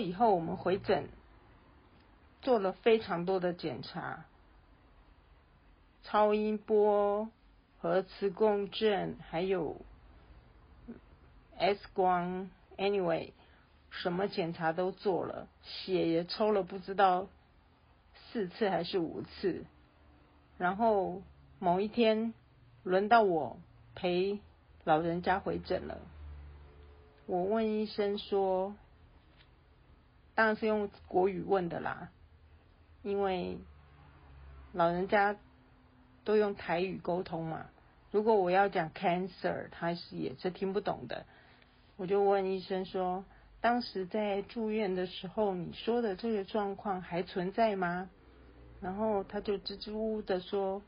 以后，我们回诊，做了非常多的检查，超音波、核磁共振，还有 X 光，anyway，什么检查都做了，血也抽了不知道四次还是五次，然后某一天轮到我陪老人家回诊了。我问医生说，当然是用国语问的啦，因为老人家都用台语沟通嘛。如果我要讲 cancer，他是也是听不懂的。我就问医生说，当时在住院的时候，你说的这个状况还存在吗？然后他就支支吾吾的说，